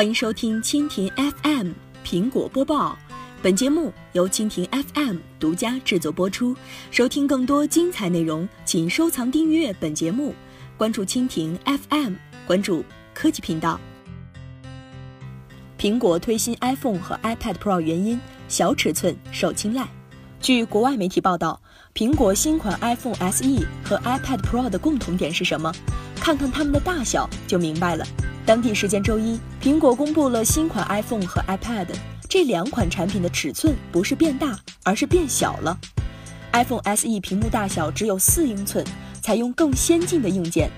欢迎收听蜻蜓 FM 苹果播报，本节目由蜻蜓 FM 独家制作播出。收听更多精彩内容，请收藏订阅本节目，关注蜻蜓 FM，关注科技频道。苹果推新 iPhone 和 iPad Pro 原因，小尺寸受青睐。据国外媒体报道，苹果新款 iPhone SE 和 iPad Pro 的共同点是什么？看看它们的大小就明白了。当地时间周一，苹果公布了新款 iPhone 和 iPad，这两款产品的尺寸不是变大，而是变小了。iPhone SE 屏幕大小只有四英寸，采用更先进的硬件。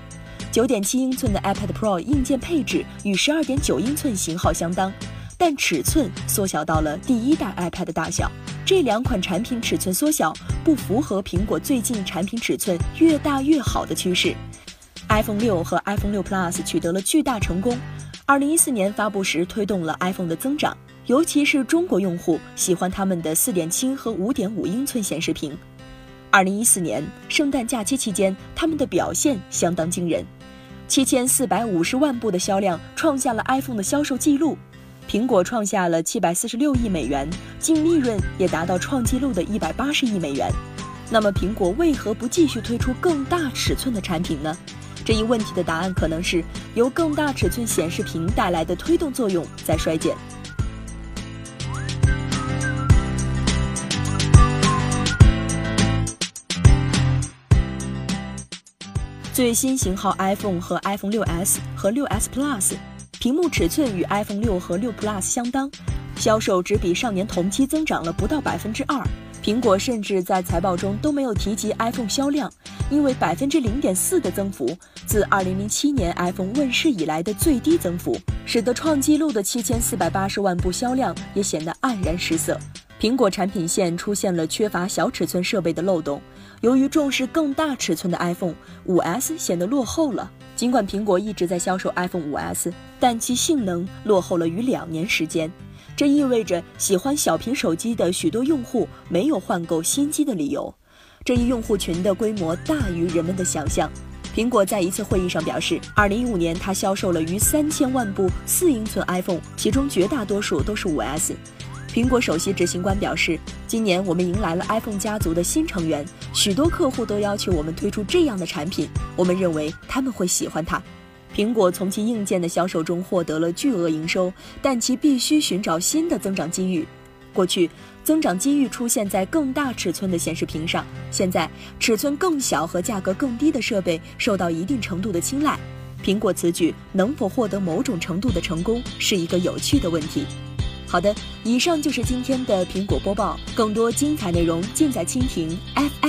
九点七英寸的 iPad Pro 硬件配置与十二点九英寸型号相当，但尺寸缩小到了第一代 iPad 大小。这两款产品尺寸缩小不符合苹果最近产品尺寸越大越好的趋势。iPhone 六和 iPhone 六 Plus 取得了巨大成功。二零一四年发布时推动了 iPhone 的增长，尤其是中国用户喜欢他们的四点七和五点五英寸显示屏。二零一四年圣诞假期期间，他们的表现相当惊人，七千四百五十万部的销量创下了 iPhone 的销售记录。苹果创下了七百四十六亿美元，净利润也达到创纪录的一百八十亿美元。那么，苹果为何不继续推出更大尺寸的产品呢？这一问题的答案可能是由更大尺寸显示屏带来的推动作用在衰减。最新型号 iPhone 和 iPhone 6s 和 6s Plus，屏幕尺寸与 iPhone 6和6 Plus 相当，销售只比上年同期增长了不到百分之二。苹果甚至在财报中都没有提及 iPhone 销量，因为百分之零点四的增幅，自二零零七年 iPhone 问世以来的最低增幅，使得创纪录的七千四百八十万部销量也显得黯然失色。苹果产品线出现了缺乏小尺寸设备的漏洞，由于重视更大尺寸的 iPhone 5S 显得落后了。尽管苹果一直在销售 iPhone 5S，但其性能落后了逾两年时间。这意味着喜欢小屏手机的许多用户没有换购新机的理由，这一用户群的规模大于人们的想象。苹果在一次会议上表示，2015年它销售了逾三千万部四英寸 iPhone，其中绝大多数都是 5S。苹果首席执行官表示，今年我们迎来了 iPhone 家族的新成员，许多客户都要求我们推出这样的产品，我们认为他们会喜欢它。苹果从其硬件的销售中获得了巨额营收，但其必须寻找新的增长机遇。过去，增长机遇出现在更大尺寸的显示屏上，现在尺寸更小和价格更低的设备受到一定程度的青睐。苹果此举能否获得某种程度的成功，是一个有趣的问题。好的，以上就是今天的苹果播报，更多精彩内容尽在蜻蜓 F。